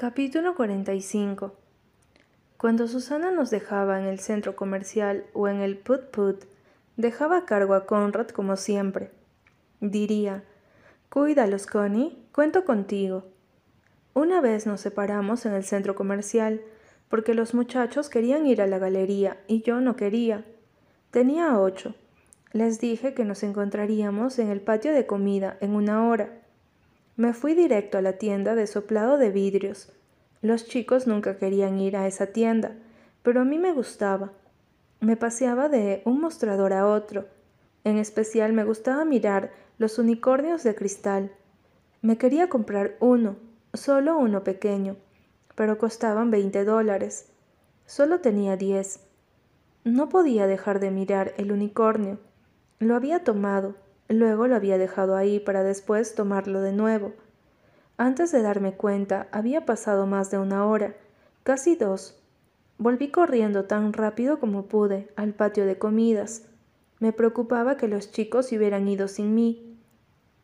Capítulo 45 Cuando Susana nos dejaba en el centro comercial o en el Put Put, dejaba cargo a Conrad como siempre. Diría, Cuídalos, Connie, cuento contigo. Una vez nos separamos en el centro comercial, porque los muchachos querían ir a la galería y yo no quería. Tenía ocho. Les dije que nos encontraríamos en el patio de comida en una hora. Me fui directo a la tienda de soplado de vidrios. Los chicos nunca querían ir a esa tienda, pero a mí me gustaba. Me paseaba de un mostrador a otro. En especial me gustaba mirar los unicornios de cristal. Me quería comprar uno, solo uno pequeño, pero costaban veinte dólares. Solo tenía diez. No podía dejar de mirar el unicornio. Lo había tomado, Luego lo había dejado ahí para después tomarlo de nuevo. Antes de darme cuenta, había pasado más de una hora, casi dos. Volví corriendo tan rápido como pude al patio de comidas. Me preocupaba que los chicos hubieran ido sin mí.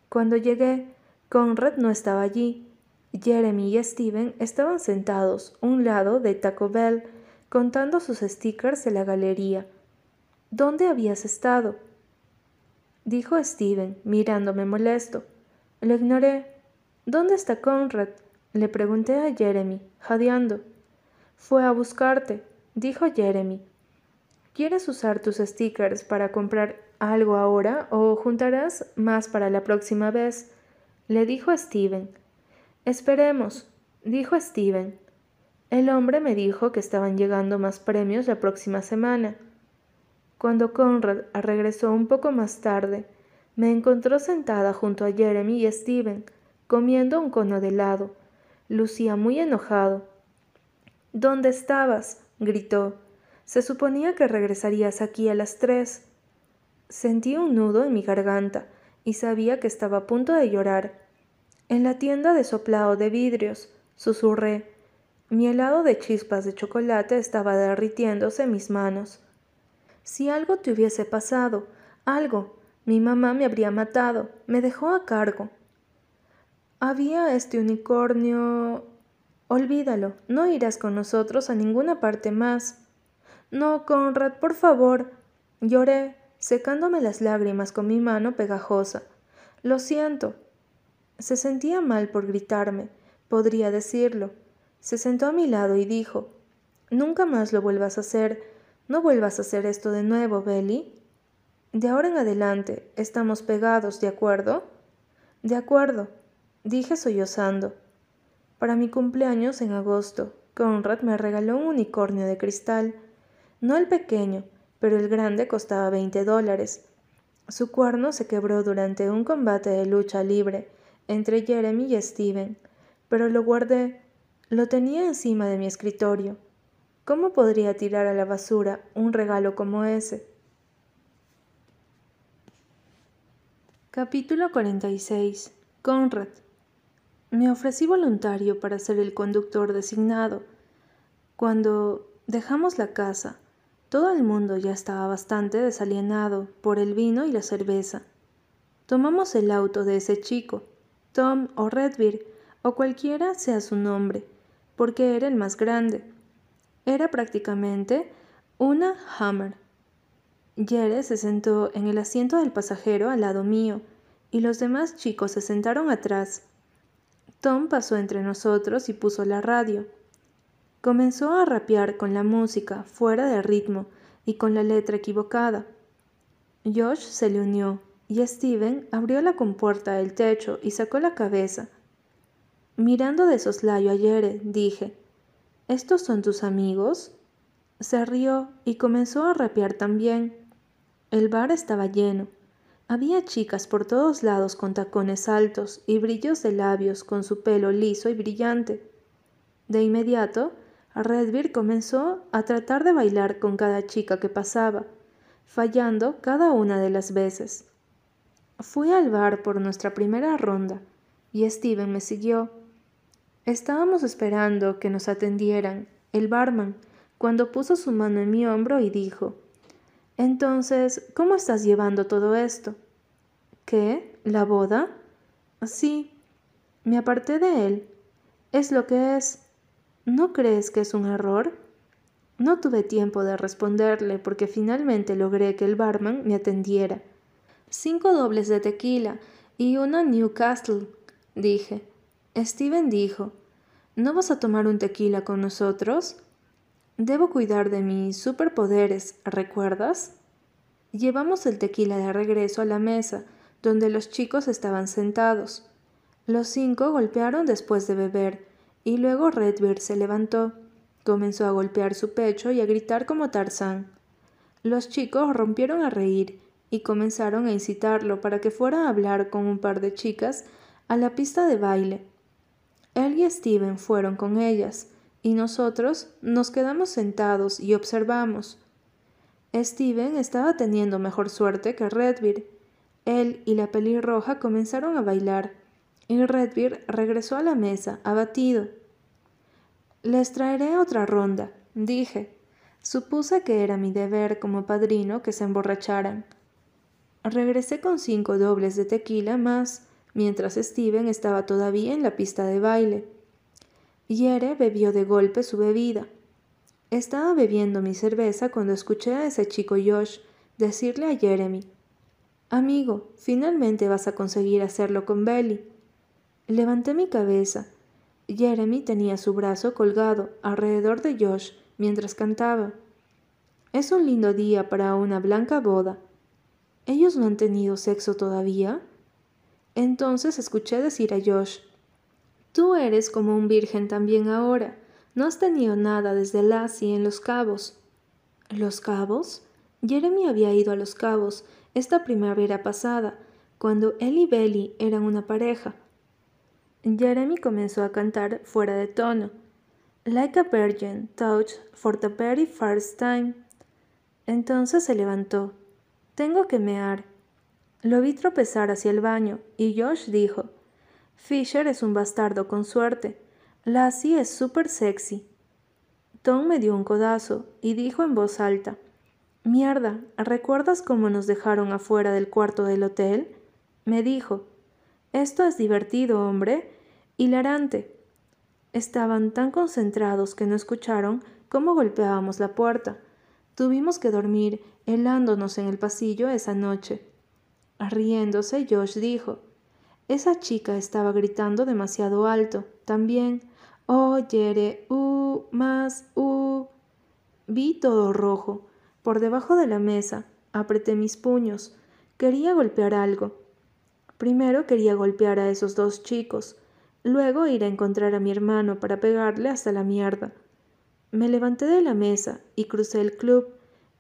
Cuando llegué, Conrad no estaba allí. Jeremy y Steven estaban sentados un lado de Taco Bell, contando sus stickers de la galería. ¿Dónde habías estado? Dijo Steven, mirándome molesto. Lo ignoré. ¿Dónde está Conrad? Le pregunté a Jeremy, jadeando. Fue a buscarte, dijo Jeremy. ¿Quieres usar tus stickers para comprar algo ahora o juntarás más para la próxima vez? le dijo Steven. Esperemos, dijo Steven. El hombre me dijo que estaban llegando más premios la próxima semana. Cuando Conrad regresó un poco más tarde, me encontró sentada junto a Jeremy y Steven, comiendo un cono de helado. Lucía muy enojado. ¿Dónde estabas? gritó. Se suponía que regresarías aquí a las tres. Sentí un nudo en mi garganta y sabía que estaba a punto de llorar. En la tienda de soplado de vidrios, susurré. Mi helado de chispas de chocolate estaba derritiéndose en mis manos. Si algo te hubiese pasado, algo, mi mamá me habría matado, me dejó a cargo. Había este unicornio. Olvídalo, no irás con nosotros a ninguna parte más. No, Conrad, por favor. Lloré, secándome las lágrimas con mi mano pegajosa. Lo siento. Se sentía mal por gritarme, podría decirlo. Se sentó a mi lado y dijo Nunca más lo vuelvas a hacer. No vuelvas a hacer esto de nuevo, Belly. De ahora en adelante estamos pegados, ¿de acuerdo? De acuerdo, dije sollozando. Para mi cumpleaños en agosto, Conrad me regaló un unicornio de cristal. No el pequeño, pero el grande costaba veinte dólares. Su cuerno se quebró durante un combate de lucha libre entre Jeremy y Steven, pero lo guardé. Lo tenía encima de mi escritorio. ¿Cómo podría tirar a la basura un regalo como ese? Capítulo 46. Conrad. Me ofrecí voluntario para ser el conductor designado. Cuando dejamos la casa, todo el mundo ya estaba bastante desalienado por el vino y la cerveza. Tomamos el auto de ese chico, Tom o Redbeard, o cualquiera sea su nombre, porque era el más grande. Era prácticamente una Hammer. Yere se sentó en el asiento del pasajero al lado mío, y los demás chicos se sentaron atrás. Tom pasó entre nosotros y puso la radio. Comenzó a rapear con la música fuera de ritmo y con la letra equivocada. Josh se le unió y Steven abrió la compuerta del techo y sacó la cabeza. Mirando de soslayo a Yere, dije, ¿Estos son tus amigos? Se rió y comenzó a rapear también. El bar estaba lleno. Había chicas por todos lados con tacones altos y brillos de labios con su pelo liso y brillante. De inmediato, Redbeard comenzó a tratar de bailar con cada chica que pasaba, fallando cada una de las veces. Fui al bar por nuestra primera ronda y Steven me siguió. Estábamos esperando que nos atendieran el barman cuando puso su mano en mi hombro y dijo Entonces, ¿cómo estás llevando todo esto? ¿Qué? ¿La boda? Sí. Me aparté de él. Es lo que es. ¿No crees que es un error? No tuve tiempo de responderle porque finalmente logré que el barman me atendiera. Cinco dobles de tequila y una Newcastle, dije. Steven dijo, ¿no vas a tomar un tequila con nosotros? Debo cuidar de mis superpoderes, ¿recuerdas? Llevamos el tequila de regreso a la mesa, donde los chicos estaban sentados. Los cinco golpearon después de beber, y luego Redbeard se levantó, comenzó a golpear su pecho y a gritar como Tarzán. Los chicos rompieron a reír y comenzaron a incitarlo para que fuera a hablar con un par de chicas a la pista de baile. Él y Steven fueron con ellas, y nosotros nos quedamos sentados y observamos. Steven estaba teniendo mejor suerte que Redbeard. Él y la pelirroja comenzaron a bailar, y Redbeard regresó a la mesa, abatido. Les traeré otra ronda, dije. Supuse que era mi deber como padrino que se emborracharan. Regresé con cinco dobles de tequila más, mientras Steven estaba todavía en la pista de baile. Yere bebió de golpe su bebida. Estaba bebiendo mi cerveza cuando escuché a ese chico Josh decirle a Jeremy, Amigo, finalmente vas a conseguir hacerlo con Belly. Levanté mi cabeza. Jeremy tenía su brazo colgado alrededor de Josh mientras cantaba. Es un lindo día para una blanca boda. ¿Ellos no han tenido sexo todavía? Entonces escuché decir a Josh, Tú eres como un virgen también ahora. No has tenido nada desde Lassie en Los Cabos. ¿Los Cabos? Jeremy había ido a Los Cabos esta primavera pasada, cuando él y Belly eran una pareja. Jeremy comenzó a cantar fuera de tono. Like a virgin touch for the very first time. Entonces se levantó. Tengo que mear. Lo vi tropezar hacia el baño y Josh dijo, Fisher es un bastardo con suerte. Lassie es súper sexy. Tom me dio un codazo y dijo en voz alta, Mierda, ¿recuerdas cómo nos dejaron afuera del cuarto del hotel? Me dijo, Esto es divertido, hombre. Hilarante. Estaban tan concentrados que no escucharon cómo golpeábamos la puerta. Tuvimos que dormir helándonos en el pasillo esa noche. Riéndose, Josh dijo, esa chica estaba gritando demasiado alto. También. Oh, Yere, uh, más, uh. Vi todo rojo. Por debajo de la mesa. Apreté mis puños. Quería golpear algo. Primero quería golpear a esos dos chicos. Luego ir a encontrar a mi hermano para pegarle hasta la mierda. Me levanté de la mesa y crucé el club,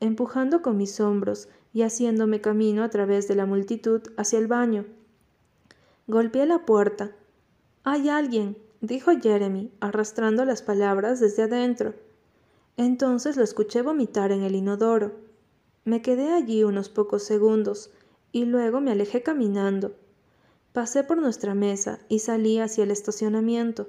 empujando con mis hombros y haciéndome camino a través de la multitud hacia el baño. Golpeé la puerta. Hay alguien, dijo Jeremy, arrastrando las palabras desde adentro. Entonces lo escuché vomitar en el inodoro. Me quedé allí unos pocos segundos y luego me alejé caminando. Pasé por nuestra mesa y salí hacia el estacionamiento.